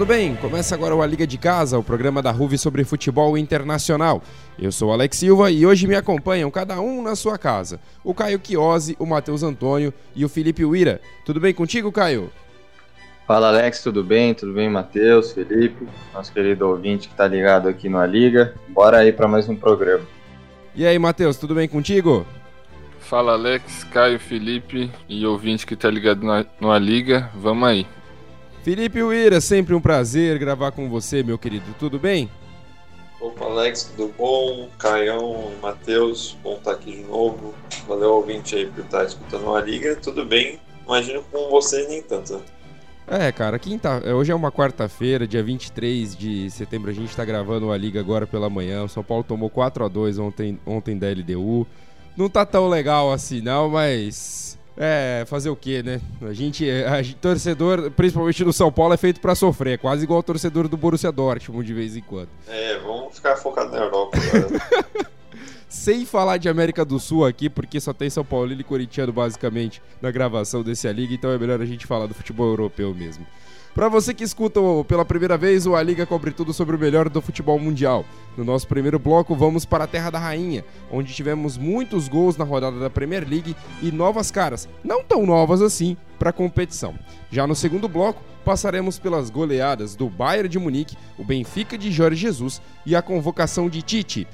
tudo bem? Começa agora o A Liga de Casa, o programa da RUV sobre futebol internacional. Eu sou Alex Silva e hoje me acompanham cada um na sua casa. O Caio Chiosi, o Matheus Antônio e o Felipe Uira. Tudo bem contigo, Caio? Fala Alex, tudo bem? Tudo bem, Matheus, Felipe, nosso querido ouvinte que tá ligado aqui no A Liga. Bora aí para mais um programa. E aí, Matheus, tudo bem contigo? Fala Alex, Caio, Felipe e ouvinte que tá ligado no A Liga. Vamos aí. Felipe Uira, sempre um prazer gravar com você, meu querido. Tudo bem? Opa, Alex, tudo bom? Caião, Matheus, bom estar aqui de novo. Valeu, ouvinte aí por estar escutando a liga. Tudo bem? Imagino com você nem tanto. Né? É, cara, quinta... hoje é uma quarta-feira, dia 23 de setembro. A gente tá gravando a liga agora pela manhã. O São Paulo tomou 4 a 2 ontem, ontem da LDU. Não tá tão legal assim, não, mas é, fazer o quê, né? A gente, a gente, torcedor, principalmente no São Paulo, é feito para sofrer, é quase igual o torcedor do Borussia Dortmund de vez em quando. É, vamos ficar focado na Europa agora. Sem falar de América do Sul aqui, porque só tem São Paulo e Corinthians basicamente na gravação desse liga, então é melhor a gente falar do futebol europeu mesmo. Para você que escuta pela primeira vez, o A Liga cobre tudo sobre o melhor do futebol mundial. No nosso primeiro bloco, vamos para a Terra da Rainha, onde tivemos muitos gols na rodada da Premier League e novas caras, não tão novas assim, para a competição. Já no segundo bloco, passaremos pelas goleadas do Bayern de Munique, o Benfica de Jorge Jesus e a convocação de Tite.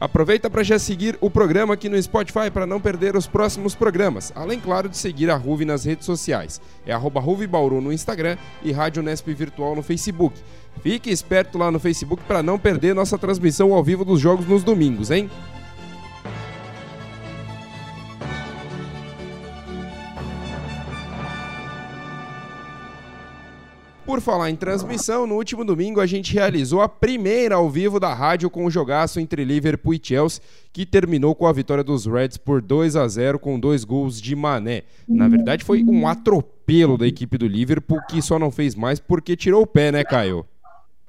Aproveita para já seguir o programa aqui no Spotify para não perder os próximos programas, além, claro, de seguir a Ruve nas redes sociais. É arroba Bauru no Instagram e Rádio Nesp Virtual no Facebook. Fique esperto lá no Facebook para não perder nossa transmissão ao vivo dos jogos nos domingos, hein? Por falar em transmissão, no último domingo a gente realizou a primeira ao vivo da rádio com o jogaço entre Liverpool e Chelsea, que terminou com a vitória dos Reds por 2 a 0 com dois gols de Mané. Na verdade, foi um atropelo da equipe do Liverpool que só não fez mais porque tirou o pé, né, Caio?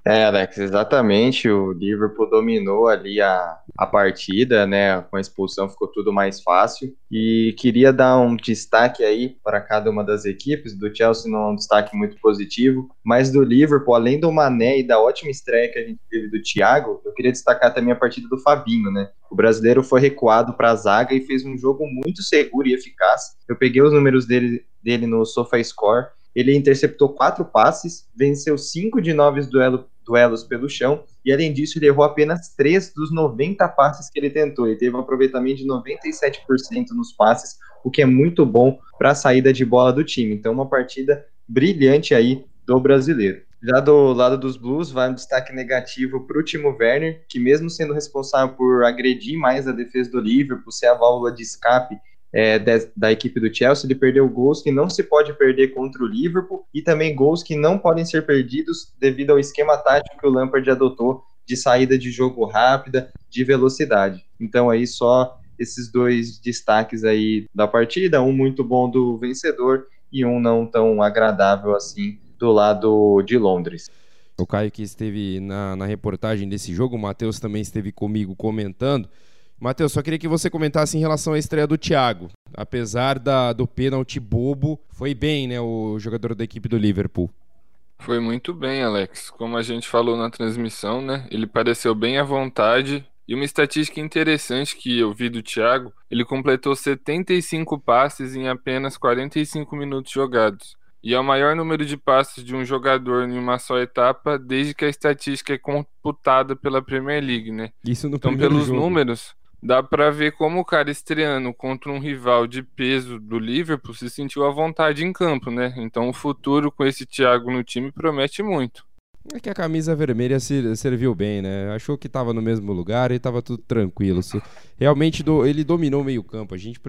É, Alex, exatamente. O Liverpool dominou ali a, a partida, né? Com a expulsão ficou tudo mais fácil. E queria dar um destaque aí para cada uma das equipes. Do Chelsea não é um destaque muito positivo, mas do Liverpool, além do Mané e da ótima estreia que a gente teve do Thiago, eu queria destacar também a partida do Fabinho, né? O brasileiro foi recuado para a zaga e fez um jogo muito seguro e eficaz. Eu peguei os números dele, dele no SofaScore. Ele interceptou quatro passes, venceu cinco de nove duelos duelos pelo chão, e além disso, ele errou apenas 3 dos 90 passes que ele tentou. Ele teve um aproveitamento de 97% nos passes, o que é muito bom para a saída de bola do time. Então, uma partida brilhante aí do brasileiro. Já do lado dos Blues, vai um destaque negativo para o Timo Werner, que mesmo sendo responsável por agredir mais a defesa do Liverpool, ser a válvula de escape é, de, da equipe do Chelsea, ele perdeu gols que não se pode perder contra o Liverpool e também gols que não podem ser perdidos devido ao esquema tático que o Lampard adotou de saída de jogo rápida, de velocidade. Então aí só esses dois destaques aí da partida, um muito bom do vencedor e um não tão agradável assim do lado de Londres. O Caio que esteve na, na reportagem desse jogo, o Matheus também esteve comigo comentando. Matheus, só queria que você comentasse em relação à estreia do Thiago. Apesar da, do pênalti bobo, foi bem, né, o jogador da equipe do Liverpool. Foi muito bem, Alex. Como a gente falou na transmissão, né? Ele pareceu bem à vontade. E uma estatística interessante que eu vi do Thiago, ele completou 75 passes em apenas 45 minutos jogados. E é o maior número de passes de um jogador em uma só etapa desde que a estatística é computada pela Premier League, né? Isso no então, pelos jogo. números, dá para ver como o cara estreando contra um rival de peso do Liverpool se sentiu à vontade em campo, né? Então o futuro com esse Thiago no time promete muito. É que a camisa vermelha serviu bem, né? Achou que estava no mesmo lugar e estava tudo tranquilo. Realmente do, ele dominou o meio-campo. A gente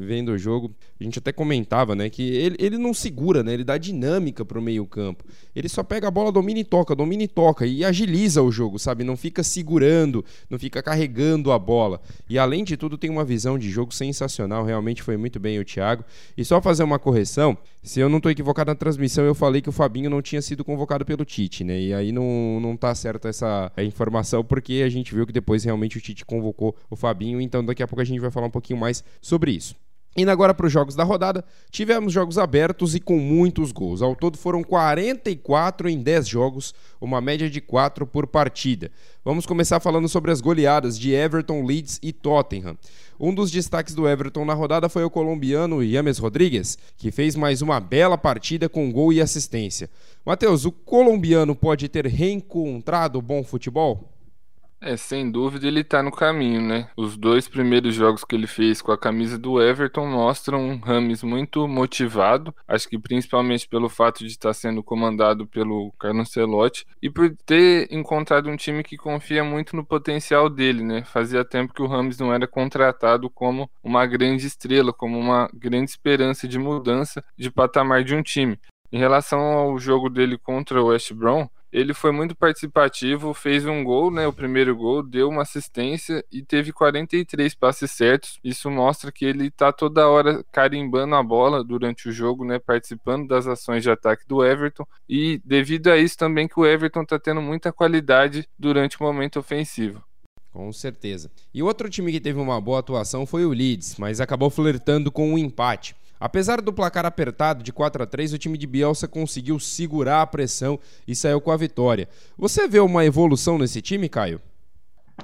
vendo o jogo, a gente até comentava, né, que ele, ele não segura, né? Ele dá dinâmica pro meio-campo. Ele só pega a bola, domina e toca, domina e toca e agiliza o jogo, sabe? Não fica segurando, não fica carregando a bola. E além de tudo, tem uma visão de jogo sensacional. Realmente foi muito bem o Thiago. E só fazer uma correção, se eu não estou equivocado na transmissão, eu falei que o Fabinho não tinha sido convocado pelo Tite, né? E aí não, não tá certa essa informação, porque a gente viu que depois realmente o Tite convocou o Fabinho então daqui a pouco a gente vai falar um pouquinho mais sobre isso. Indo agora para os jogos da rodada, tivemos jogos abertos e com muitos gols. Ao todo foram 44 em 10 jogos, uma média de 4 por partida. Vamos começar falando sobre as goleadas de Everton, Leeds e Tottenham. Um dos destaques do Everton na rodada foi o colombiano James Rodrigues, que fez mais uma bela partida com gol e assistência. Matheus, o colombiano pode ter reencontrado bom futebol? É, sem dúvida ele tá no caminho, né? Os dois primeiros jogos que ele fez com a camisa do Everton mostram um Rames muito motivado, acho que principalmente pelo fato de estar sendo comandado pelo Carlos Ancelotti e por ter encontrado um time que confia muito no potencial dele, né? Fazia tempo que o Rames não era contratado como uma grande estrela, como uma grande esperança de mudança de patamar de um time. Em relação ao jogo dele contra o West Brom, ele foi muito participativo, fez um gol, né, o primeiro gol, deu uma assistência e teve 43 passes certos. Isso mostra que ele está toda hora carimbando a bola durante o jogo, né, participando das ações de ataque do Everton e devido a isso também que o Everton está tendo muita qualidade durante o momento ofensivo. Com certeza. E outro time que teve uma boa atuação foi o Leeds, mas acabou flertando com o um empate. Apesar do placar apertado de 4 a 3, o time de Bielsa conseguiu segurar a pressão e saiu com a vitória. Você vê uma evolução nesse time, Caio?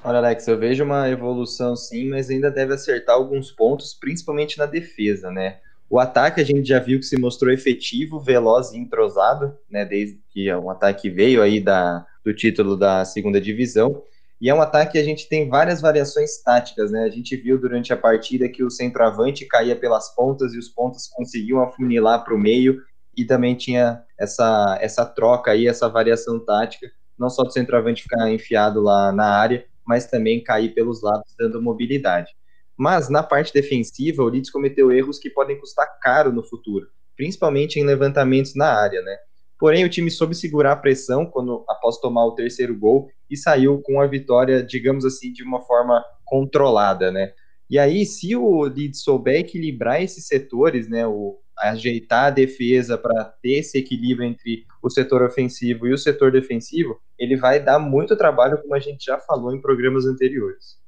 Olha, Alex, eu vejo uma evolução sim, mas ainda deve acertar alguns pontos, principalmente na defesa, né? O ataque a gente já viu que se mostrou efetivo, veloz e entrosado, né? Desde que o ataque veio aí da, do título da segunda divisão. E é um ataque que a gente tem várias variações táticas, né? A gente viu durante a partida que o centroavante caía pelas pontas e os pontas conseguiam afunilar para o meio e também tinha essa, essa troca aí, essa variação tática, não só do centroavante ficar enfiado lá na área, mas também cair pelos lados dando mobilidade. Mas na parte defensiva, o Leeds cometeu erros que podem custar caro no futuro, principalmente em levantamentos na área, né? Porém, o time soube segurar a pressão quando após tomar o terceiro gol e saiu com a vitória, digamos assim, de uma forma controlada, né? E aí, se o Leeds souber equilibrar esses setores, né, o, ajeitar a defesa para ter esse equilíbrio entre o setor ofensivo e o setor defensivo, ele vai dar muito trabalho, como a gente já falou em programas anteriores.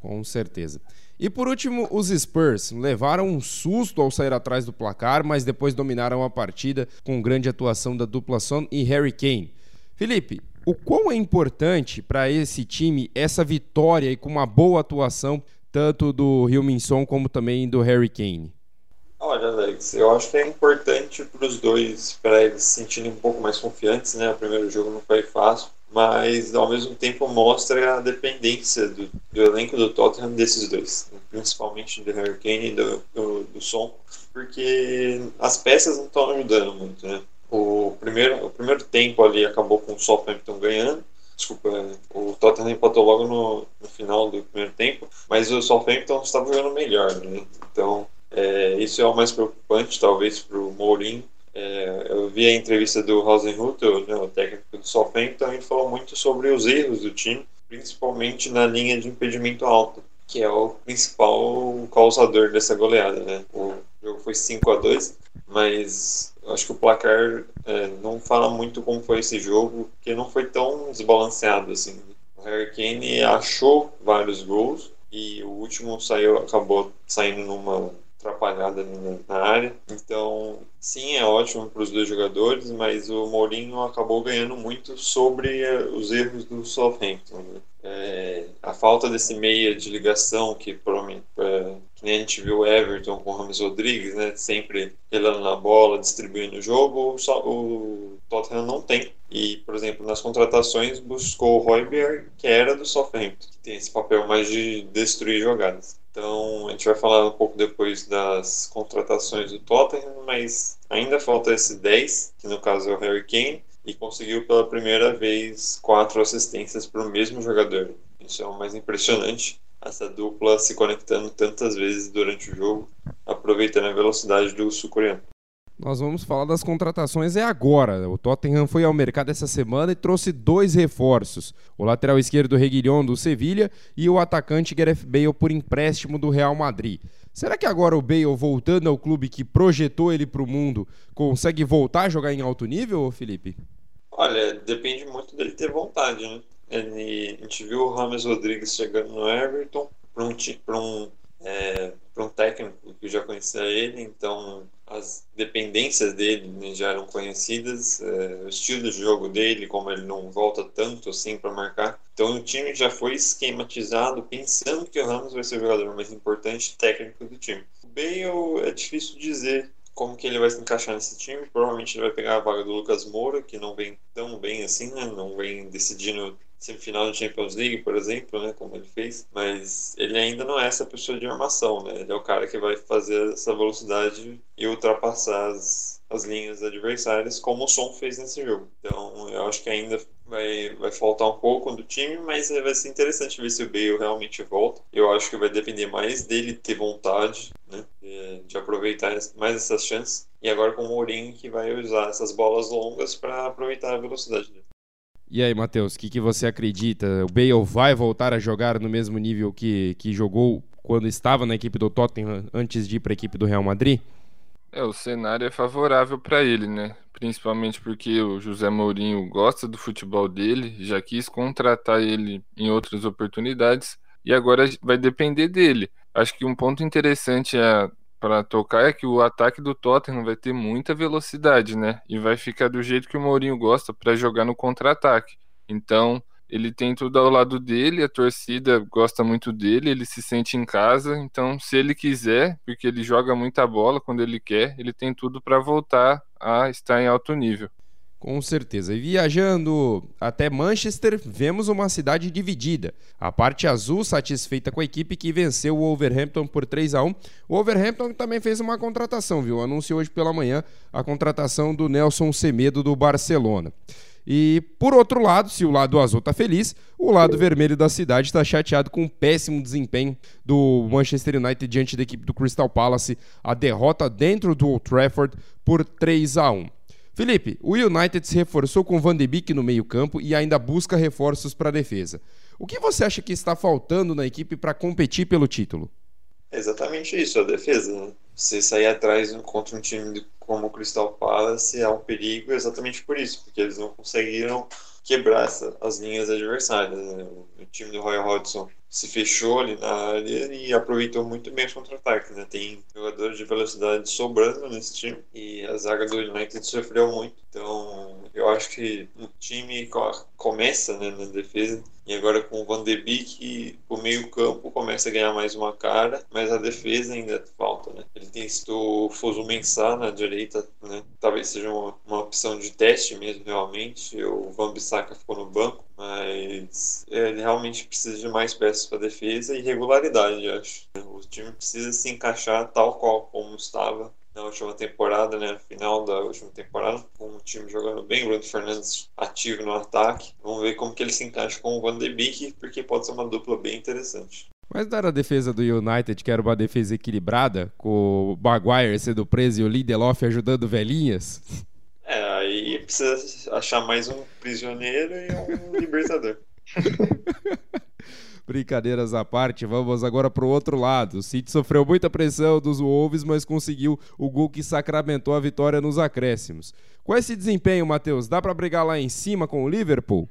Com certeza. E por último, os Spurs levaram um susto ao sair atrás do placar, mas depois dominaram a partida com grande atuação da dupla Son e Harry Kane. Felipe, o quão é importante para esse time essa vitória e com uma boa atuação tanto do Min-son como também do Harry Kane? Olha, Alex, eu acho que é importante para os dois, para eles se sentirem um pouco mais confiantes, né? O primeiro jogo não foi fácil mas ao mesmo tempo mostra a dependência do, do elenco do Tottenham desses dois, principalmente do Harry Kane e do, do, do Son, porque as peças não estão ajudando muito, né? O primeiro, o primeiro tempo ali acabou com o Southampton ganhando, desculpa, o Tottenham empatou logo no, no final do primeiro tempo, mas o Southampton estava jogando melhor, né? Então, é, isso é o mais preocupante, talvez, para o Mourinho, é, eu vi a entrevista do Rosenhutel, né, o técnico do Southampton, ele falou muito sobre os erros do time, principalmente na linha de impedimento alto, que é o principal causador dessa goleada. Né? O jogo foi 5 a 2 mas acho que o placar é, não fala muito como foi esse jogo, porque não foi tão desbalanceado assim. O Harry Kane achou vários gols e o último saiu, acabou saindo numa atrapalhada na área. Então, sim, é ótimo para os dois jogadores, mas o Mourinho acabou ganhando muito sobre eh, os erros do Southampton. Né? É, a falta desse meia de ligação que é, que nem a gente viu Everton com o Ramos Rodrigues, né, sempre relando na bola, distribuindo o jogo, o, o Tottenham não tem. E, por exemplo, nas contratações buscou o Royberg, que era do Southampton, que tem esse papel mais de destruir jogadas. Então, a gente vai falar um pouco depois das contratações do Tottenham, mas ainda falta esse 10, que no caso é o Harry Kane, e conseguiu pela primeira vez quatro assistências para o mesmo jogador. Isso é o mais impressionante. essa dupla se conectando tantas vezes durante o jogo, aproveitando a velocidade do sul-coreano. Nós vamos falar das contratações é agora. O Tottenham foi ao mercado essa semana e trouxe dois reforços: o lateral esquerdo Reguilhon do Sevilha e o atacante Gareth Bale por empréstimo do Real Madrid. Será que agora o Bale, voltando ao clube que projetou ele para o mundo, consegue voltar a jogar em alto nível, Felipe? Olha, depende muito dele ter vontade, né? Ele, a gente viu o Rames Rodrigues chegando no Everton para um, um, é, um técnico que já conhecia ele, então as dependências dele né, já eram conhecidas, é, o estilo de jogo dele, como ele não volta tanto assim para marcar. Então o time já foi esquematizado pensando que o Ramos vai ser o jogador mais importante técnico do time. O Bale é difícil dizer como que ele vai se encaixar nesse time. Provavelmente ele vai pegar a vaga do Lucas Moura, que não vem tão bem assim, né? não vem decidindo semifinal da Champions League, por exemplo, né, como ele fez, mas ele ainda não é essa pessoa de armação, né? Ele é o cara que vai fazer essa velocidade e ultrapassar as, as linhas adversárias, como o Som fez nesse jogo. Então, eu acho que ainda vai, vai faltar um pouco do time, mas vai ser interessante ver se o Bale realmente volta. Eu acho que vai depender mais dele ter vontade, né, de, de aproveitar mais essas chances. E agora com o Mourinho que vai usar essas bolas longas para aproveitar a velocidade dele. E aí, Matheus, o que, que você acredita? O Bale vai voltar a jogar no mesmo nível que, que jogou quando estava na equipe do Tottenham antes de ir para a equipe do Real Madrid? É, o cenário é favorável para ele, né? Principalmente porque o José Mourinho gosta do futebol dele, já quis contratar ele em outras oportunidades e agora vai depender dele. Acho que um ponto interessante é para tocar é que o ataque do Tottenham vai ter muita velocidade, né? E vai ficar do jeito que o Mourinho gosta para jogar no contra-ataque. Então, ele tem tudo ao lado dele, a torcida gosta muito dele, ele se sente em casa. Então, se ele quiser, porque ele joga muita bola quando ele quer, ele tem tudo para voltar a estar em alto nível. Com certeza. E viajando até Manchester, vemos uma cidade dividida. A parte azul satisfeita com a equipe que venceu o Wolverhampton por 3 a 1. O Wolverhampton também fez uma contratação, viu? Anunciou hoje pela manhã a contratação do Nelson Semedo do Barcelona. E por outro lado, se o lado azul está feliz, o lado vermelho da cidade está chateado com o péssimo desempenho do Manchester United diante da equipe do Crystal Palace, a derrota dentro do Old Trafford por 3 a 1. Felipe, o United se reforçou com Van de Beek no meio-campo e ainda busca reforços para a defesa. O que você acha que está faltando na equipe para competir pelo título? Exatamente isso, a defesa. Né? Você sair atrás contra um time como o Crystal Palace é um perigo exatamente por isso, porque eles não conseguiram quebrar essa, as linhas adversárias. Né? O time do Roy Hodgson se fechou ali na área e aproveitou muito bem os contra-ataques. Né? Tem jogadores de velocidade sobrando nesse time e a zaga do United sofreu muito. Então, eu acho que o time começa né, na defesa e agora com o Van de Beek, o meio-campo começa a ganhar mais uma cara, mas a defesa ainda falta. Né? Ele tem o Foso Mensah na direita, né? talvez seja uma, uma opção de teste mesmo, realmente. O Van Bissaka ficou no banco, mas ele realmente precisa de mais peças para defesa e regularidade, acho. O time precisa se encaixar tal qual como estava na última temporada, né, final da última temporada, com o time jogando bem, o Bruno Fernandes ativo no ataque. Vamos ver como que ele se encaixa com o Van de Beek, porque pode ser uma dupla bem interessante. Mas dar a defesa do United, que era uma defesa equilibrada, com o Maguire sendo preso e o Lindelof ajudando velhinhas? É, aí precisa achar mais um prisioneiro e um libertador. Brincadeiras à parte, vamos agora para o outro lado. O City sofreu muita pressão dos Wolves, mas conseguiu o gol que sacramentou a vitória nos acréscimos. Com esse desempenho, Matheus, dá para brigar lá em cima com o Liverpool?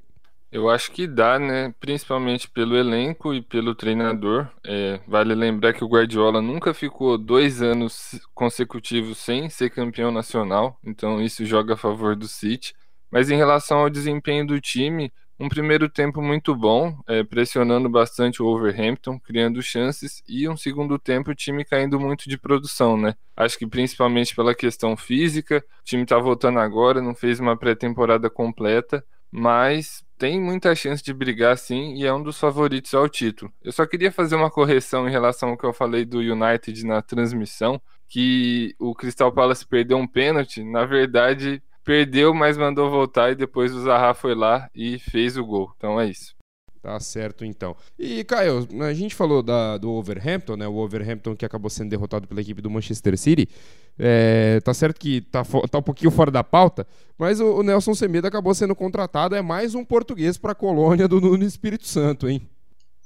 Eu acho que dá, né? Principalmente pelo elenco e pelo treinador. É, vale lembrar que o Guardiola nunca ficou dois anos consecutivos sem ser campeão nacional, então isso joga a favor do City. Mas em relação ao desempenho do time, um primeiro tempo muito bom, é, pressionando bastante o Overhampton, criando chances, e um segundo tempo o time caindo muito de produção, né? Acho que principalmente pela questão física, o time tá voltando agora, não fez uma pré-temporada completa, mas tem muita chance de brigar sim e é um dos favoritos ao título. Eu só queria fazer uma correção em relação ao que eu falei do United na transmissão, que o Crystal Palace perdeu um pênalti, na verdade perdeu, mas mandou voltar e depois o Zaha foi lá e fez o gol. Então é isso. Tá certo, então. E, Caio, a gente falou da, do Overhampton, né? O Overhampton que acabou sendo derrotado pela equipe do Manchester City. É, tá certo que tá, tá um pouquinho fora da pauta, mas o, o Nelson Semedo acabou sendo contratado. É mais um português para a colônia do Nuno Espírito Santo, hein?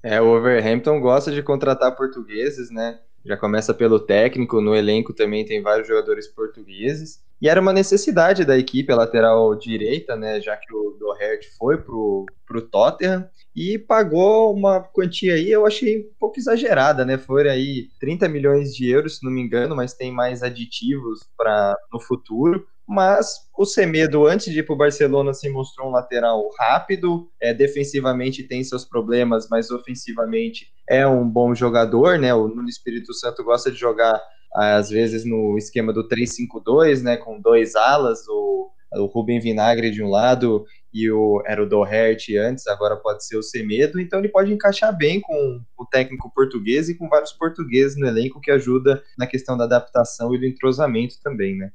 É, o Overhampton gosta de contratar portugueses, né? Já começa pelo técnico, no elenco também tem vários jogadores portugueses. E era uma necessidade da equipe, a lateral direita, né? Já que o Doherty foi pro, pro Tottenham e pagou uma quantia aí, eu achei um pouco exagerada, né? Foram aí 30 milhões de euros, se não me engano, mas tem mais aditivos para no futuro. Mas o Semedo, antes de ir para o Barcelona, se mostrou um lateral rápido, é, defensivamente tem seus problemas, mas ofensivamente é um bom jogador, né? O Nuno Espírito Santo gosta de jogar às vezes no esquema do 3-5-2, né, com dois alas, o, o Rubem Vinagre de um lado e o, era o Doherty antes, agora pode ser o Semedo, então ele pode encaixar bem com o técnico português e com vários portugueses no elenco que ajuda na questão da adaptação e do entrosamento também, né.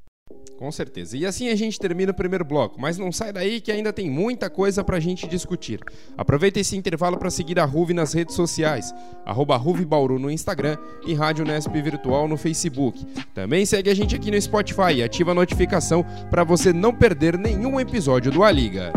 Com certeza. E assim a gente termina o primeiro bloco, mas não sai daí que ainda tem muita coisa pra gente discutir. Aproveita esse intervalo para seguir a Ruve nas redes sociais, arroba Bauru no Instagram e Rádio Nesp Virtual no Facebook. Também segue a gente aqui no Spotify e ativa a notificação para você não perder nenhum episódio do A Liga.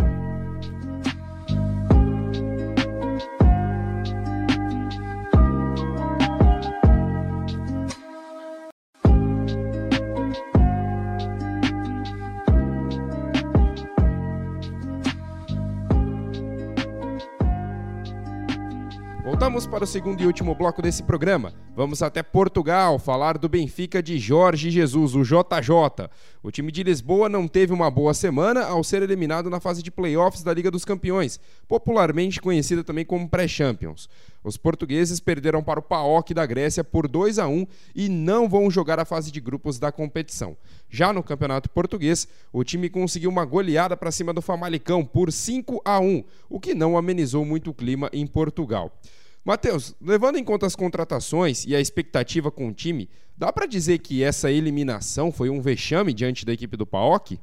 Voltamos para o segundo e último bloco desse programa. Vamos até Portugal falar do Benfica de Jorge Jesus, o JJ. O time de Lisboa não teve uma boa semana ao ser eliminado na fase de playoffs da Liga dos Campeões, popularmente conhecida também como Pré-Champions. Os portugueses perderam para o PAOK da Grécia por 2 a 1 e não vão jogar a fase de grupos da competição. Já no Campeonato Português, o time conseguiu uma goleada para cima do Famalicão por 5 a 1, o que não amenizou muito o clima em Portugal. Matheus, levando em conta as contratações e a expectativa com o time, dá para dizer que essa eliminação foi um vexame diante da equipe do PAOK?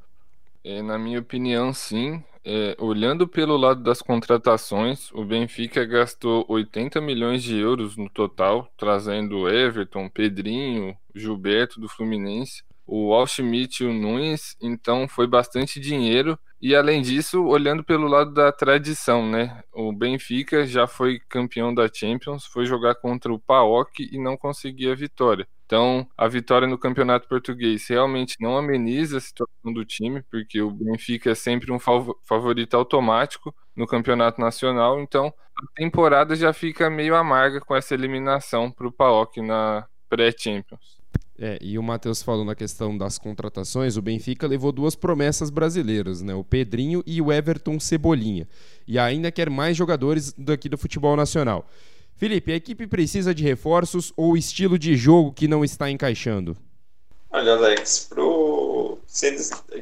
É, na minha opinião, sim. É, olhando pelo lado das contratações, o Benfica gastou 80 milhões de euros no total, trazendo Everton, Pedrinho, Gilberto do Fluminense, o e o Nunes, então foi bastante dinheiro e além disso, olhando pelo lado da tradição, né? O Benfica já foi campeão da Champions, foi jogar contra o PAOK e não conseguia a vitória. Então, a vitória no Campeonato Português realmente não ameniza a situação do time, porque o Benfica é sempre um favorito automático no Campeonato Nacional. Então, a temporada já fica meio amarga com essa eliminação para o PAOK na pré-Champions. É, e o Matheus falou na questão das contratações, o Benfica levou duas promessas brasileiras, né? O Pedrinho e o Everton Cebolinha. E ainda quer mais jogadores daqui do futebol nacional. Felipe, a equipe precisa de reforços ou estilo de jogo que não está encaixando? Olha, Alex, pro...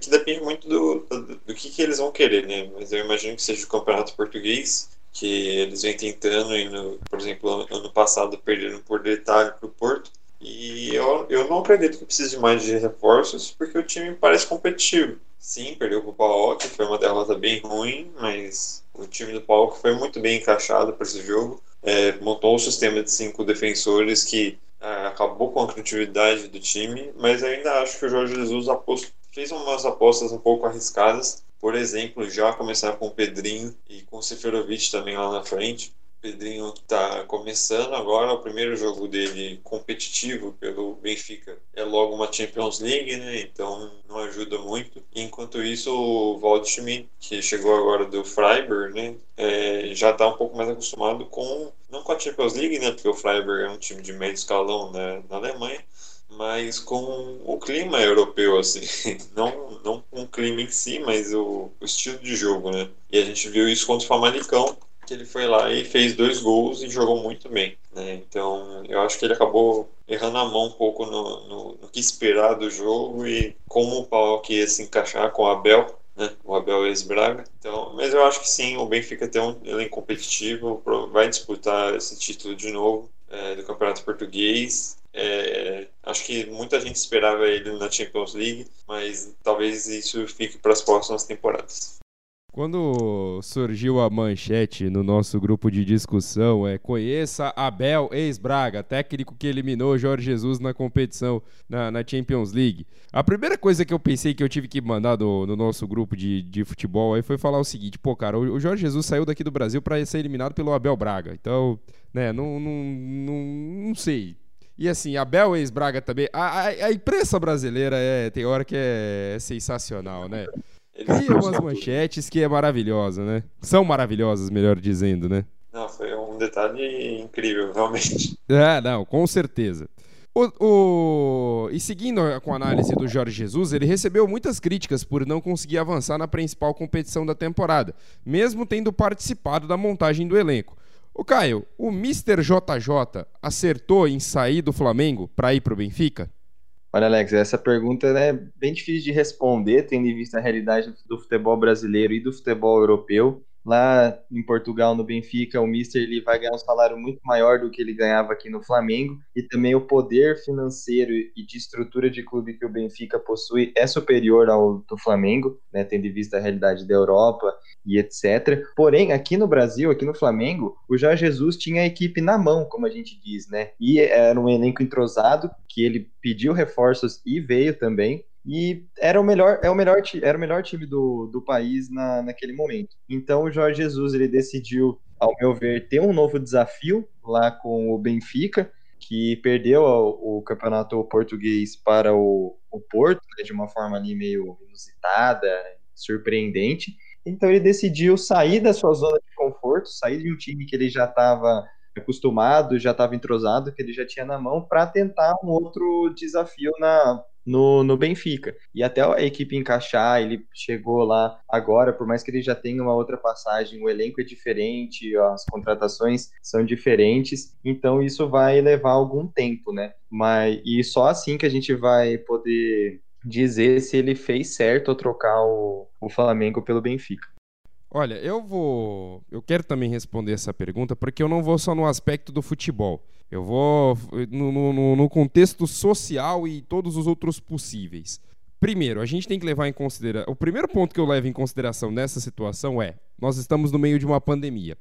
Que depende muito do, do, do que, que, eles vão querer, né? Mas eu imagino que seja o Campeonato Português, que eles vêm tentando, e no, por exemplo, ano passado perderam por detalhe para o Porto e eu, eu não acredito que precise mais de reforços, porque o time parece competitivo. Sim, perdeu para o PAOK, foi uma derrota bem ruim, mas o time do PAOK foi muito bem encaixado para esse jogo. É, montou um sistema de cinco defensores que é, acabou com a criatividade do time, mas ainda acho que o Jorge Jesus aposto, fez umas apostas um pouco arriscadas. Por exemplo, já começar com o Pedrinho e com o Seferovic também lá na frente. Pedrinho está começando agora, o primeiro jogo dele competitivo pelo Benfica é logo uma Champions League, né? Então não ajuda muito. Enquanto isso, o Waldschmidt, que chegou agora do Freiburg, né? É, já está um pouco mais acostumado com, não com a Champions League, né? Porque o Freiburg é um time de médio escalão né, na Alemanha, mas com o clima europeu, assim, não, não com o clima em si, mas o, o, estilo de jogo, né? E a gente viu isso contra o Famalicão, que ele foi lá e fez dois gols e jogou muito bem. Né? Então eu acho que ele acabou errando a mão um pouco no, no, no que esperar do jogo e como o pau que ia se encaixar com o Abel. Né? O Abel ex-Braga. Então, mas eu acho que sim, o Benfica tem um elenco competitivo, vai disputar esse título de novo é, do Campeonato Português. É, acho que muita gente esperava ele na Champions League, mas talvez isso fique para as próximas temporadas. Quando surgiu a manchete no nosso grupo de discussão, é conheça Abel ex-Braga, técnico que eliminou Jorge Jesus na competição na, na, Champions League. A primeira coisa que eu pensei que eu tive que mandar do, no nosso grupo de, de futebol aí foi falar o seguinte: pô, cara, o, o Jorge Jesus saiu daqui do Brasil para ser eliminado pelo Abel Braga. Então, né, não, não, não, não sei. E assim, Abel ex-Braga também. A, a, a, imprensa brasileira é, tem hora que é, é sensacional, né? Cria umas manchetes que é maravilhosa, né? São maravilhosas, melhor dizendo, né? Não, foi um detalhe incrível, realmente. É, não, com certeza. O, o... E seguindo com a análise do Jorge Jesus, ele recebeu muitas críticas por não conseguir avançar na principal competição da temporada, mesmo tendo participado da montagem do elenco. O Caio, o Mr. JJ acertou em sair do Flamengo para ir para o Benfica? Olha, Alex, essa pergunta é bem difícil de responder, tendo em vista a realidade do futebol brasileiro e do futebol europeu. Lá em Portugal, no Benfica, o Mister ele vai ganhar um salário muito maior do que ele ganhava aqui no Flamengo e também o poder financeiro e de estrutura de clube que o Benfica possui é superior ao do Flamengo, né, tendo em vista a realidade da Europa e etc. Porém, aqui no Brasil, aqui no Flamengo, o Jorge Jesus tinha a equipe na mão, como a gente diz, né? E era um elenco entrosado que ele pediu reforços e veio também e era o melhor, é o melhor, era o melhor time do, do país na, naquele momento. Então o Jorge Jesus ele decidiu, ao meu ver, ter um novo desafio lá com o Benfica, que perdeu o, o campeonato português para o, o Porto, né, de uma forma ali meio inusitada, surpreendente. Então ele decidiu sair da sua zona de conforto, sair de um time que ele já estava acostumado, já estava entrosado, que ele já tinha na mão, para tentar um outro desafio na, no, no Benfica. E até a equipe encaixar, ele chegou lá agora, por mais que ele já tenha uma outra passagem, o elenco é diferente, as contratações são diferentes, então isso vai levar algum tempo, né? Mas, e só assim que a gente vai poder dizer se ele fez certo ao trocar o, o Flamengo pelo Benfica. Olha, eu vou. Eu quero também responder essa pergunta, porque eu não vou só no aspecto do futebol. Eu vou no, no, no contexto social e todos os outros possíveis. Primeiro, a gente tem que levar em consideração. O primeiro ponto que eu levo em consideração nessa situação é: nós estamos no meio de uma pandemia.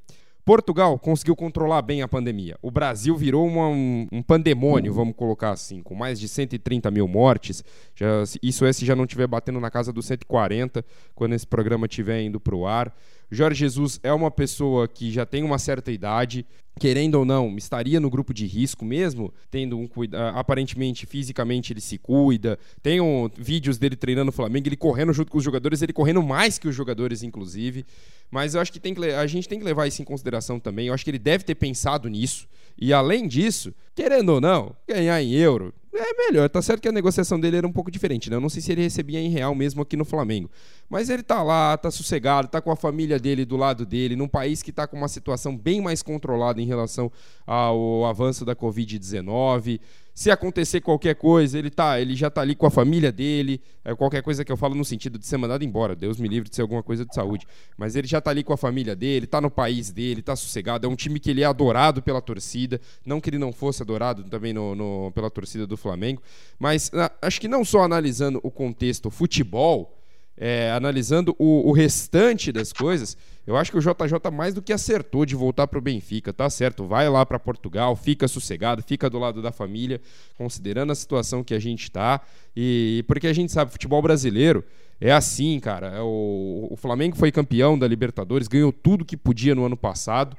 Portugal conseguiu controlar bem a pandemia. O Brasil virou uma, um, um, pandemônio, vamos colocar assim, com mais de 130 mil mortes. Já, isso é se já não estiver batendo na casa dos 140, quando esse programa estiver indo para o ar. Jorge Jesus é uma pessoa que já tem uma certa idade, querendo ou não, estaria no grupo de risco mesmo, tendo um cuidado, aparentemente, fisicamente ele se cuida. Tem um, vídeos dele treinando o Flamengo, ele correndo junto com os jogadores, ele correndo mais que os jogadores, inclusive. Mas eu acho que, tem que a gente tem que levar isso em consideração também. Eu acho que ele deve ter pensado nisso. E além disso, querendo ou não, ganhar em euro é melhor. Tá certo que a negociação dele era um pouco diferente, né? Eu não sei se ele recebia em real mesmo aqui no Flamengo. Mas ele tá lá, tá sossegado, tá com a família dele do lado dele, num país que tá com uma situação bem mais controlada em relação ao avanço da Covid-19. Se acontecer qualquer coisa, ele tá, ele já tá ali com a família dele. É qualquer coisa que eu falo no sentido de ser mandado embora, Deus me livre de ser alguma coisa de saúde. Mas ele já tá ali com a família dele, tá no país dele, tá sossegado. É um time que ele é adorado pela torcida. Não que ele não fosse adorado também no, no pela torcida do Flamengo. Mas acho que não só analisando o contexto futebol, é, analisando o, o, restante das coisas, eu acho que o JJ mais do que acertou de voltar para o Benfica, tá certo? Vai lá para Portugal, fica sossegado, fica do lado da família, considerando a situação que a gente está. E porque a gente sabe, futebol brasileiro é assim, cara. É o, o Flamengo foi campeão da Libertadores, ganhou tudo que podia no ano passado,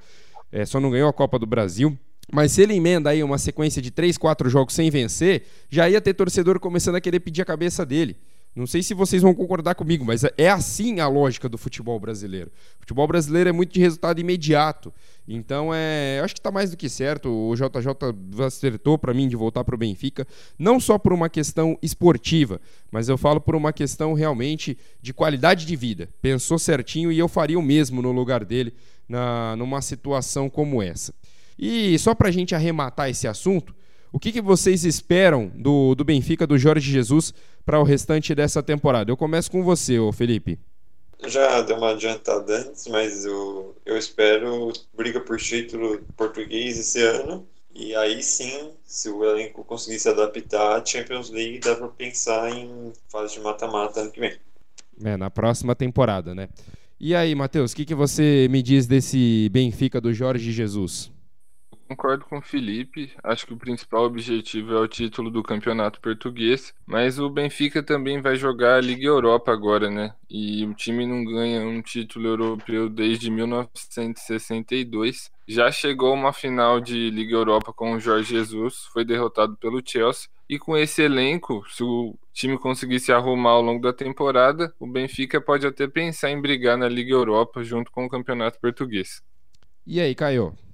é, só não ganhou a Copa do Brasil. Mas se ele emenda aí uma sequência de 3, 4 jogos sem vencer, já ia ter torcedor começando a querer pedir a cabeça dele. Não sei se vocês vão concordar comigo, mas é assim a lógica do futebol brasileiro. O futebol brasileiro é muito de resultado imediato. Então, é, acho que está mais do que certo. O JJ acertou para mim de voltar para o Benfica, não só por uma questão esportiva, mas eu falo por uma questão realmente de qualidade de vida. Pensou certinho e eu faria o mesmo no lugar dele na, numa situação como essa. E só para a gente arrematar esse assunto, o que, que vocês esperam do, do Benfica, do Jorge Jesus, para o restante dessa temporada? Eu começo com você, ô Felipe. Já deu uma adiantada antes, mas eu, eu espero briga por título português esse ano. E aí sim, se o elenco conseguir se adaptar à Champions League, dá para pensar em fase de mata-mata ano que vem. É, na próxima temporada, né? E aí, Matheus, o que, que você me diz desse Benfica do Jorge Jesus? Concordo com o Felipe, acho que o principal objetivo é o título do campeonato português, mas o Benfica também vai jogar a Liga Europa agora, né? E o time não ganha um título europeu desde 1962. Já chegou uma final de Liga Europa com o Jorge Jesus, foi derrotado pelo Chelsea. E com esse elenco, se o time conseguir se arrumar ao longo da temporada, o Benfica pode até pensar em brigar na Liga Europa junto com o Campeonato Português. E aí, Caio?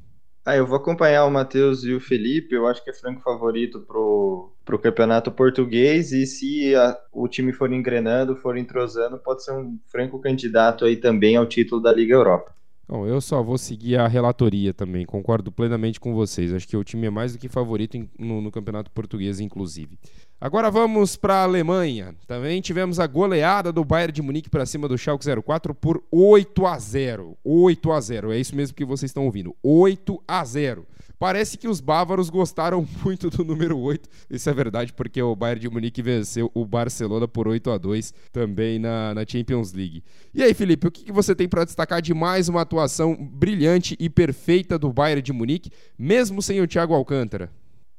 Ah, eu vou acompanhar o Matheus e o Felipe, eu acho que é franco favorito pro, pro campeonato português, e se a, o time for engrenando, for entrosando, pode ser um franco candidato aí também ao título da Liga Europa. Bom, eu só vou seguir a relatoria também, concordo plenamente com vocês. Acho que o time é mais do que favorito no, no campeonato português, inclusive. Agora vamos para a Alemanha. Também tivemos a goleada do Bayern de Munique para cima do Schalke 04 por 8 a 0. 8 a 0. É isso mesmo que vocês estão ouvindo. 8 a 0. Parece que os bávaros gostaram muito do número 8. Isso é verdade, porque o Bayern de Munique venceu o Barcelona por 8 a 2 também na, na Champions League. E aí, Felipe, o que, que você tem para destacar de mais uma atuação brilhante e perfeita do Bayern de Munique, mesmo sem o Thiago Alcântara?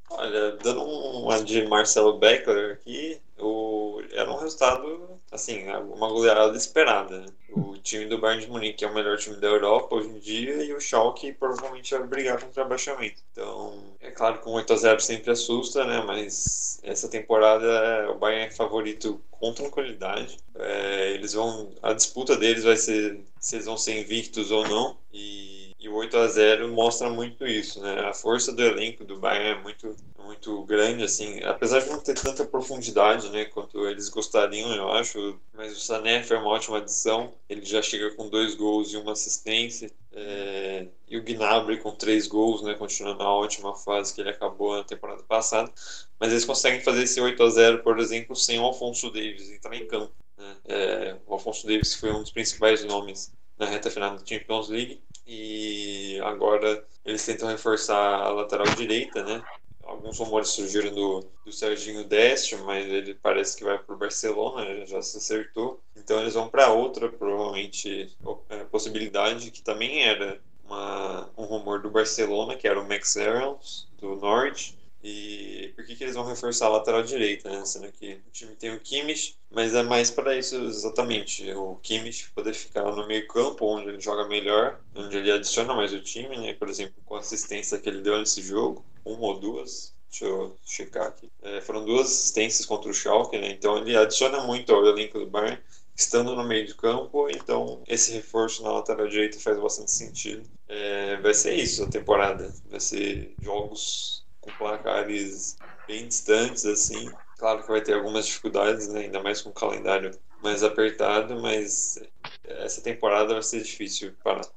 Olha, dando uma de Marcelo Beckler aqui, o, era um resultado, assim, uma goleada esperada. Né? O time do Bayern de Munique é o melhor time da Europa hoje em dia e o Schalke provavelmente vai brigar contra abaixamento. Então, é claro que um 8x0 sempre assusta, né? Mas essa temporada o Bayern é favorito com tranquilidade. É, eles vão, a disputa deles vai ser se eles vão ser invictos ou não. E e o 8 a 0 mostra muito isso, né? A força do elenco do Bayern é muito, muito grande, assim, apesar de não ter tanta profundidade, né, quanto eles gostariam, eu acho. Mas o Sané foi uma ótima adição. Ele já chega com dois gols e uma assistência. É... e o Gnabry com três gols, né, continuando a ótima fase que ele acabou na temporada passada. Mas eles conseguem fazer esse 8 a 0 por exemplo, sem o Alfonso Davis entrar em campo. Né? É... o Alfonso Davis foi um dos principais nomes na reta final da Champions League e agora eles tentam reforçar a lateral direita, né? Alguns rumores surgiram do, do Serginho Deste, mas ele parece que vai para o Barcelona, já se acertou. Então eles vão para outra, provavelmente, é, possibilidade, que também era uma, um rumor do Barcelona, que era o Max Aarons, do Norte, e por que, que eles vão reforçar a lateral direita, né? Sendo que time tem o Kimmich, mas é mais para isso exatamente. O Kimmich poder ficar no meio campo, onde ele joga melhor, onde ele adiciona mais o time, né? Por exemplo, com a assistência que ele deu nesse jogo, uma ou duas, deixa eu checar aqui. É, foram duas assistências contra o Schalke, né? Então ele adiciona muito ao elenco do Bayern, estando no meio de campo, então esse reforço na lateral direita faz bastante sentido. É, vai ser isso a temporada, vai ser jogos com placares bem distantes, assim. Claro que vai ter algumas dificuldades, né? ainda mais com o calendário mais apertado, mas essa temporada vai ser difícil parar.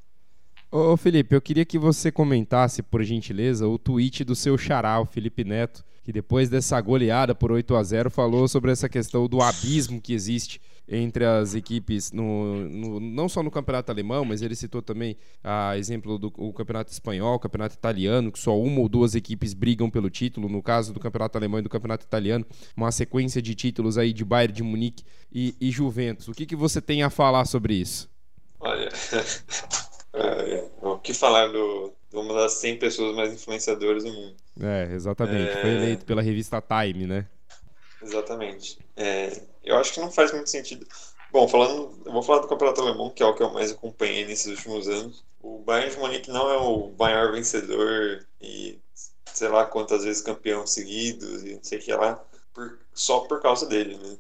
Ô Felipe, eu queria que você comentasse, por gentileza, o tweet do seu xará, o Felipe Neto, que depois dessa goleada por 8 a 0 falou sobre essa questão do abismo que existe entre as equipes, no, no, não só no campeonato alemão, mas ele citou também a exemplo do campeonato espanhol, o campeonato italiano, que só uma ou duas equipes brigam pelo título. No caso do campeonato alemão e do campeonato italiano, uma sequência de títulos aí de Bayern de Munique e, e Juventus. O que, que você tem a falar sobre isso? Olha, é, o que falar do, de uma das 100 pessoas mais influenciadoras do mundo. É, exatamente. É... Foi eleito pela revista Time, né? Exatamente. É, eu acho que não faz muito sentido. Bom, falando, eu vou falar do campeonato alemão, que é o que eu mais acompanhei nesses últimos anos. O Bayern de Munique não é o maior vencedor e sei lá quantas vezes campeão seguidos e não sei o que lá, por, só por causa dele, né?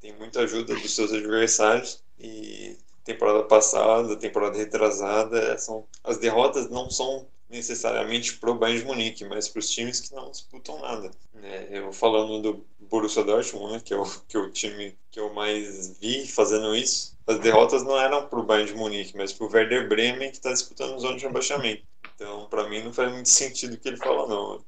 Tem muita ajuda dos seus adversários e temporada passada, temporada retrasada, são, as derrotas não são necessariamente pro Bayern de Munique, mas para os times que não disputam nada. É, eu falando do Borussia Dortmund, né, que, é o, que é o time que eu mais vi fazendo isso, as derrotas não eram pro Bayern de Munique, mas pro Werder Bremen que está disputando zona de rebaixamento. Então, para mim, não faz muito sentido o que ele fala, não.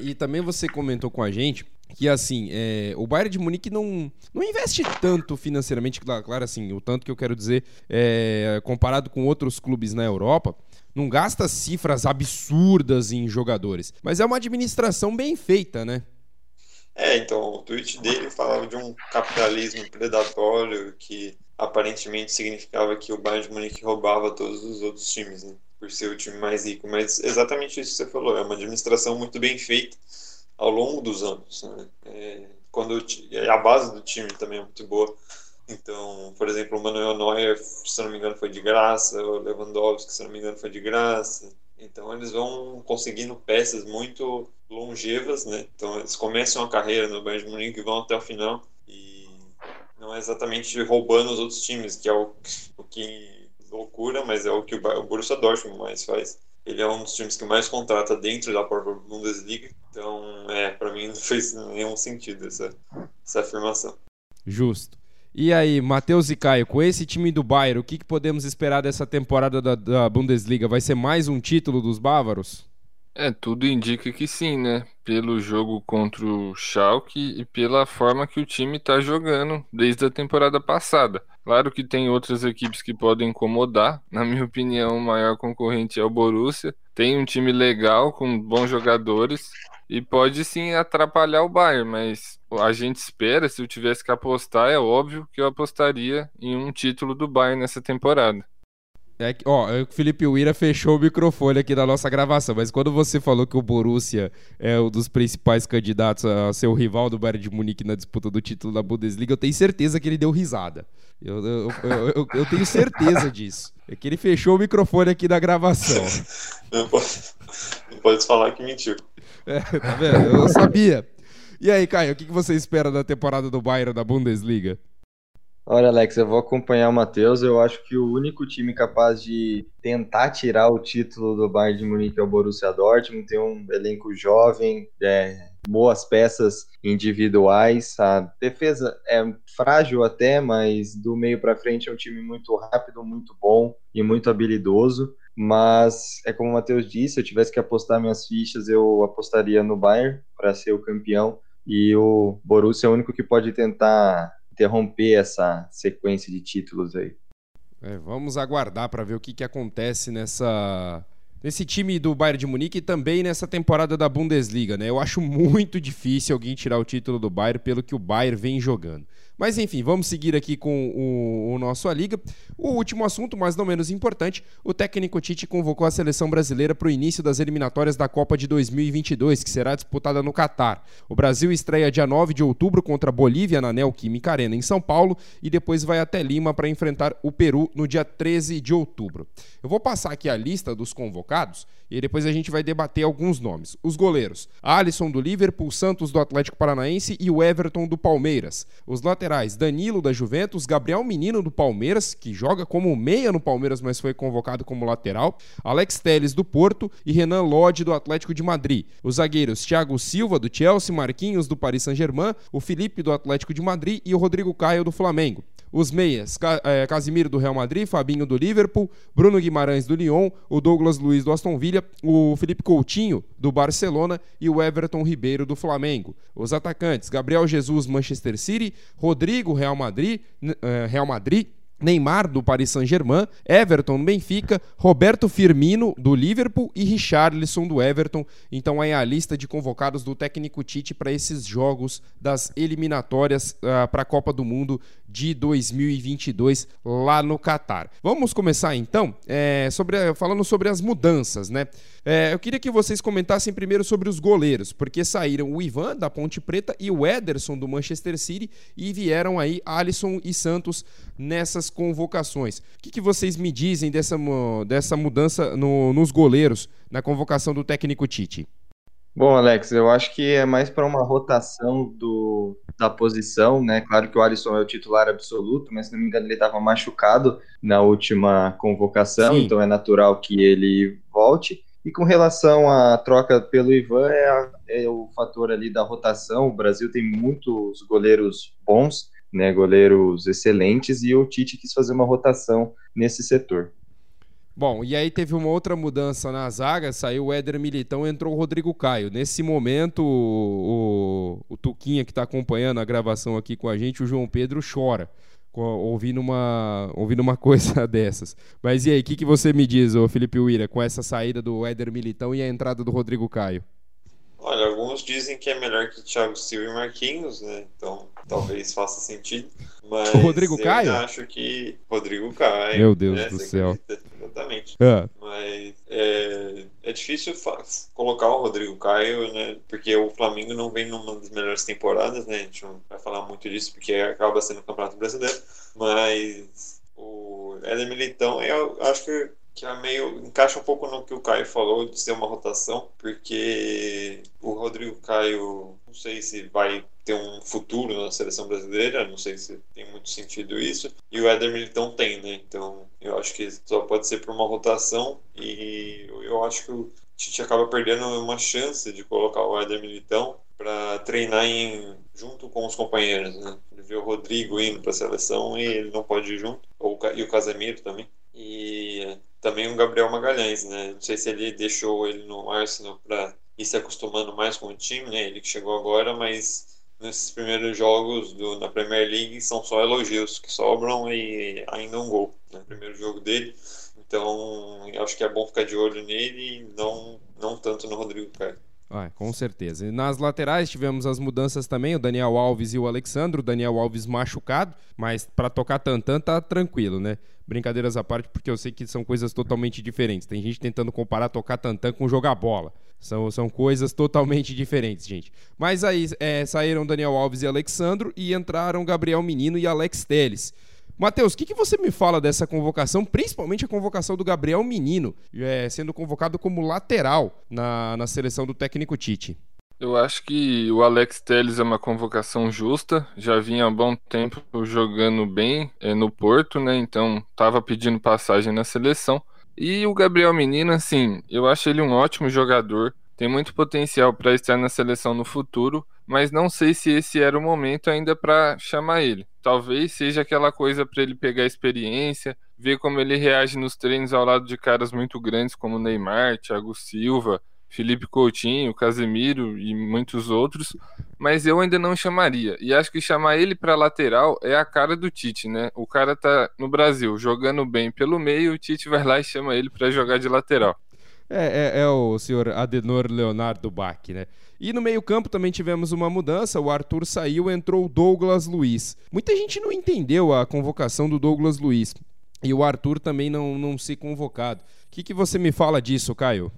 E também você comentou com a gente que assim, é, o Bayern de Munique não, não investe tanto financeiramente, claro, assim, o tanto que eu quero dizer, é, comparado com outros clubes na Europa, não gasta cifras absurdas em jogadores, mas é uma administração bem feita, né? É, então, o tweet dele falava de um capitalismo predatório que aparentemente significava que o Bayern de Munique roubava todos os outros times, né? por ser o time mais rico. Mas exatamente isso que você falou, é uma administração muito bem feita ao longo dos anos. Né? É, quando a base do time também é muito boa. Então, por exemplo, o Manuel Neuer, se não me engano, foi de graça, o Lewandowski, se não me engano, foi de graça. Então, eles vão conseguindo peças muito longevas, né? Então, eles começam a carreira no Bayern de Munique e vão até o final. E não é exatamente roubando os outros times, que é o, o que loucura, mas é o que o Borussia Dortmund mais faz. Ele é um dos times que mais contrata dentro da própria Bundesliga. Então, é, para mim não fez nenhum sentido essa, essa afirmação. Justo. E aí, Matheus e Caio, com esse time do Bayern, o que, que podemos esperar dessa temporada da, da, Bundesliga? Vai ser mais um título dos bávaros? É, tudo indica que sim, né? Pelo jogo contra o Schalke e pela forma que o time está jogando desde a temporada passada. Claro que tem outras equipes que podem incomodar. Na minha opinião, o maior concorrente é o Borussia. Tem um time legal, com bons jogadores, e pode sim atrapalhar o Bayern, mas a gente espera, se eu tivesse que apostar, é óbvio que eu apostaria em um título do Bayern nessa temporada. É que, ó, o Felipe Uira fechou o microfone aqui da nossa gravação, mas quando você falou que o Borussia é um dos principais candidatos a ser o rival do Bayern de Munique na disputa do título da Bundesliga, eu tenho certeza que ele deu risada. Eu, eu, eu, eu tenho certeza disso. É que ele fechou o microfone aqui da gravação. Não pode, não pode falar que mentiu. É, tá vendo? Eu sabia. E aí, Caio, o que você espera da temporada do Bayern da Bundesliga? Olha, Alex, eu vou acompanhar o Matheus. Eu acho que o único time capaz de tentar tirar o título do Bayern de Munique é o Borussia Dortmund. Tem um elenco jovem, é, boas peças individuais. A defesa é frágil até, mas do meio para frente é um time muito rápido, muito bom e muito habilidoso. Mas é como o Matheus disse, se eu tivesse que apostar minhas fichas, eu apostaria no Bayern para ser o campeão. E o Borussia é o único que pode tentar interromper essa sequência de títulos aí. É, vamos aguardar para ver o que, que acontece nessa nesse time do Bayern de Munique e também nessa temporada da Bundesliga, né? Eu acho muito difícil alguém tirar o título do Bayern pelo que o Bayern vem jogando. Mas enfim, vamos seguir aqui com o, o nosso A Liga. O último assunto, mas não menos importante, o técnico Tite convocou a seleção brasileira para o início das eliminatórias da Copa de 2022, que será disputada no Catar. O Brasil estreia dia 9 de outubro contra a Bolívia na Neoquímica Arena em São Paulo e depois vai até Lima para enfrentar o Peru no dia 13 de outubro. Eu vou passar aqui a lista dos convocados e depois a gente vai debater alguns nomes. Os goleiros: Alisson do Liverpool, Santos do Atlético Paranaense e o Everton do Palmeiras. Os laterais: Danilo da Juventus, Gabriel Menino do Palmeiras, que joga como meia no Palmeiras, mas foi convocado como lateral, Alex Teles do Porto e Renan Lodge do Atlético de Madrid. Os zagueiros: Thiago Silva do Chelsea, Marquinhos do Paris Saint-Germain, o Felipe do Atlético de Madrid e o Rodrigo Caio do Flamengo. Os meias, é, Casimiro do Real Madrid, Fabinho do Liverpool, Bruno Guimarães do Lyon, o Douglas Luiz do Aston Villa, o Felipe Coutinho do Barcelona e o Everton Ribeiro do Flamengo. Os atacantes, Gabriel Jesus, Manchester City, Rodrigo, Real Madrid, é, Real Madrid Neymar do Paris Saint-Germain, Everton do Benfica, Roberto Firmino do Liverpool e Richarlison do Everton. Então aí a lista de convocados do técnico Tite para esses jogos das eliminatórias uh, para a Copa do Mundo de 2022 lá no Catar. Vamos começar então é, sobre, falando sobre as mudanças, né? É, eu queria que vocês comentassem primeiro sobre os goleiros, porque saíram o Ivan da Ponte Preta e o Ederson do Manchester City e vieram aí Alisson e Santos nessas convocações. O que, que vocês me dizem dessa, dessa mudança no, nos goleiros na convocação do técnico Tite? Bom, Alex, eu acho que é mais para uma rotação do, da posição, né? Claro que o Alisson é o titular absoluto, mas se não me engano ele estava machucado na última convocação, Sim. então é natural que ele volte. E com relação à troca pelo Ivan, é, é, o fator ali da rotação. O Brasil tem muitos goleiros bons, né, goleiros excelentes, e o Tite quis fazer uma rotação nesse setor. Bom, e aí teve uma outra mudança na zaga, saiu o Éder Militão, entrou o Rodrigo Caio. Nesse momento, o, o, o Tuquinha que está acompanhando a gravação aqui com a gente, o João Pedro chora ouvindo uma, ouvindo uma coisa dessas. Mas e aí, o que, que você me diz, ô Felipe Uira, com essa saída do Éder Militão e a entrada do Rodrigo Caio? Olha, alguns dizem que é melhor que Thiago Silva e Marquinhos, né? Então talvez faça sentido. Mas Rodrigo eu Caio? acho que Rodrigo Caio. Meu Deus né? do Você céu. acredita? Exatamente. Ah, Mas é, é difícil colocar o Rodrigo Caio, né? Porque o Flamengo não vem numa das melhores temporadas, né? A gente não vai falar muito disso porque acaba sendo o Campeonato Brasileiro. Mas o Éder Militão, eu acho que, que é meio. encaixa um pouco no que o Caio falou de ser uma rotação, porque o Rodrigo Caio, não sei se vai ter um futuro na seleção brasileira, não sei se tem muito sentido isso. E o Éder Militão tem, né? Então eu acho que só pode ser por uma rotação e eu acho que o Tite acaba perdendo uma chance de colocar o Éder Militão para treinar em, junto com os companheiros, né? Ele vê o Rodrigo indo para a seleção e ele não pode ir junto, ou, e o Casemiro também. E também o Gabriel Magalhães, né? Não sei se ele deixou ele no Arsenal para ir se acostumando mais com o time, né? Ele que chegou agora, mas nesses primeiros jogos do, na Premier League são só elogios que sobram e ainda um gol no primeiro jogo dele. Então, acho que é bom ficar de olho nele e não, não tanto no Rodrigo Caio. Com certeza. E nas laterais tivemos as mudanças também, o Daniel Alves e o Alexandro. O Daniel Alves machucado, mas para tocar Tantan tá tranquilo, né? Brincadeiras à parte, porque eu sei que são coisas totalmente diferentes. Tem gente tentando comparar tocar Tantan com jogar bola. São, são coisas totalmente diferentes, gente. Mas aí é, saíram Daniel Alves e Alexandro e entraram Gabriel Menino e Alex Teles. Matheus, o que, que você me fala dessa convocação, principalmente a convocação do Gabriel Menino, é, sendo convocado como lateral na, na seleção do técnico Tite? Eu acho que o Alex Telles é uma convocação justa. Já vinha há bom tempo jogando bem é, no Porto, né? Então tava pedindo passagem na seleção. E o Gabriel Menino, assim, eu acho ele um ótimo jogador. Tem muito potencial para estar na seleção no futuro, mas não sei se esse era o momento ainda para chamar ele. Talvez seja aquela coisa para ele pegar experiência, ver como ele reage nos treinos ao lado de caras muito grandes como Neymar, Thiago Silva, Felipe Coutinho, Casemiro e muitos outros, mas eu ainda não chamaria. E acho que chamar ele para lateral é a cara do Tite, né? O cara tá no Brasil jogando bem pelo meio, o Tite vai lá e chama ele para jogar de lateral. É, é, é o senhor Adenor Leonardo Bach, né? E no meio-campo também tivemos uma mudança. O Arthur saiu, entrou o Douglas Luiz. Muita gente não entendeu a convocação do Douglas Luiz. E o Arthur também não, não ser convocado. O que, que você me fala disso, Caio?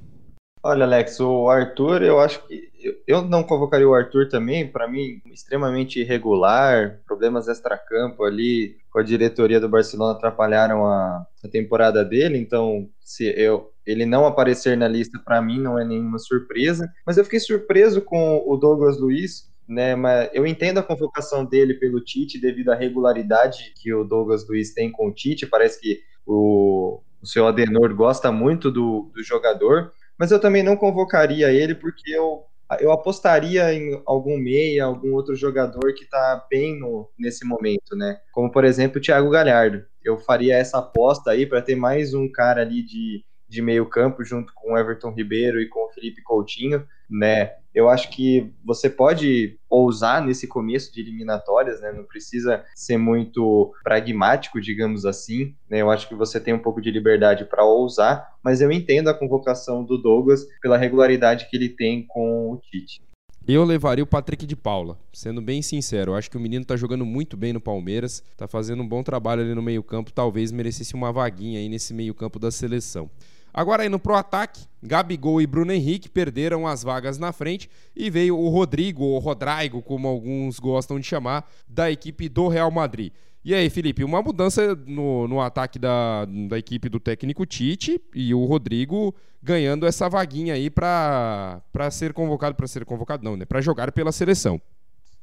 Olha, Alex, o Arthur, eu acho que eu- não convocaria o Arthur também, para mim, extremamente irregular, problemas extracampo ali com a diretoria do Barcelona atrapalharam a, a temporada dele, então se eu ele não aparecer na lista para mim não é nenhuma surpresa, mas eu fiquei surpreso com o Douglas Luiz, né, mas eu entendo a convocação dele pelo Tite devido à regularidade que o Douglas Luiz tem com o Tite, parece que o, o seu Adenor gosta muito do, do jogador, mas eu também não convocaria ele porque eu, eu apostaria em algum meia, algum outro jogador que está bem no, nesse momento, né? Como, por exemplo, o Thiago Galhardo. Eu faria essa aposta aí para ter mais um cara ali de, de meio campo junto com o Everton Ribeiro e com o Felipe Coutinho, né? Eu acho que você pode ousar nesse começo de eliminatórias, né? Não precisa ser muito pragmático, digamos assim. Né? Eu acho que você tem um pouco de liberdade para ousar, mas eu entendo a convocação do Douglas pela regularidade que ele tem com o Tite. Eu levaria o Patrick de Paula, sendo bem sincero. Eu acho que o menino tá jogando muito bem no Palmeiras, tá fazendo um bom trabalho ali no meio-campo, talvez merecesse uma vaguinha aí nesse meio-campo da seleção. Agora indo pro ataque, Gabigol e Bruno Henrique perderam as vagas na frente e veio o Rodrigo, ou Rodrigo, como alguns gostam de chamar, da equipe do Real Madrid. E aí, Felipe, uma mudança no, no ataque da, da equipe do técnico Tite e o Rodrigo ganhando essa vaguinha aí para ser convocado, para ser convocado não, né? Para jogar pela seleção.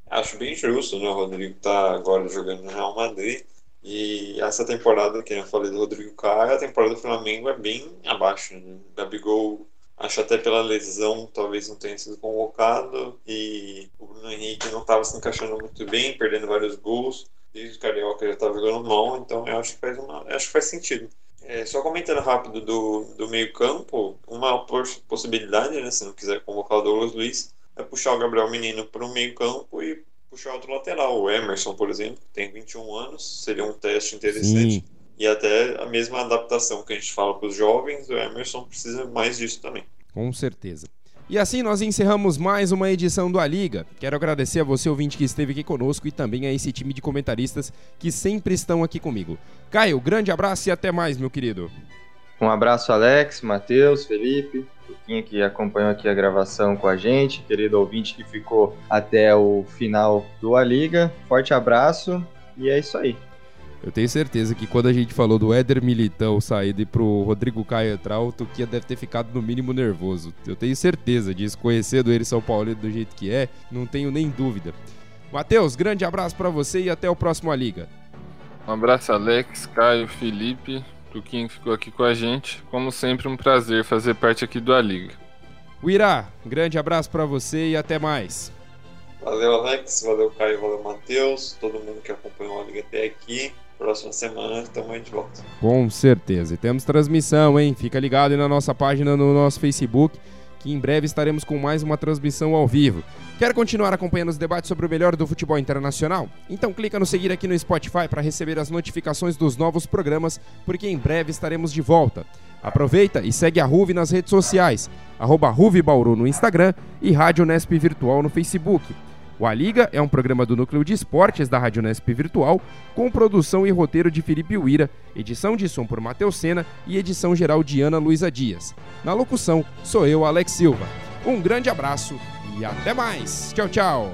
Acho bem justo, né? O Rodrigo tá agora jogando no Real Madrid. E essa temporada, que eu falei do Rodrigo Caio, a temporada do Flamengo é bem abaixo. Né? Gabigol, acho até pela lesão, talvez não tenha sido convocado. E o Bruno Henrique não estava se encaixando muito bem, perdendo vários gols. Desde o Carioca já estava jogando mal, então eu acho que faz, uma, acho que faz sentido. É, só comentando rápido do, do meio-campo, uma possibilidade, né, se não quiser convocar o Douglas Luiz, é puxar o Gabriel Menino para o meio-campo e puxar outro lateral. O Emerson, por exemplo, tem 21 anos, seria um teste interessante. Sim. E até a mesma adaptação que a gente fala para os jovens, o Emerson precisa mais disso também. Com certeza. E assim nós encerramos mais uma edição do A Liga. Quero agradecer a você, ouvinte, que esteve aqui conosco e também a esse time de comentaristas que sempre estão aqui comigo. Caio, grande abraço e até mais, meu querido. Um abraço, Alex, Matheus, Felipe, Que acompanhou aqui a gravação com a gente, querido ouvinte que ficou até o final do A Liga. Forte abraço e é isso aí. Eu tenho certeza que quando a gente falou do Éder Militão sair pro Rodrigo Caio entrar, o Tuquia deve ter ficado no mínimo nervoso. Eu tenho certeza disso, conhecendo ele São Paulo do jeito que é, não tenho nem dúvida. Matheus, grande abraço para você e até o próximo A Liga. Um abraço, Alex, Caio, Felipe, Tuquinho que ficou aqui com a gente. Como sempre, um prazer fazer parte aqui do A Liga. Uirá, grande abraço para você e até mais. Valeu, Alex, valeu, Caio, valeu, Matheus, todo mundo que acompanhou a Liga até aqui. Próxima semana estamos aí de volta. Com certeza. E temos transmissão, hein? Fica ligado aí na nossa página no nosso Facebook, que em breve estaremos com mais uma transmissão ao vivo. Quer continuar acompanhando os debates sobre o melhor do futebol internacional? Então clica no seguir aqui no Spotify para receber as notificações dos novos programas, porque em breve estaremos de volta. Aproveita e segue a Ruve nas redes sociais, arroba Ruve Bauru no Instagram e Rádio Nesp Virtual no Facebook. O A Liga é um programa do Núcleo de Esportes da Rádio Nesp Virtual, com produção e roteiro de Felipe Uira, edição de som por Matheus Sena e edição geral de Ana Luiza Dias. Na locução, sou eu, Alex Silva. Um grande abraço e até mais. Tchau, tchau.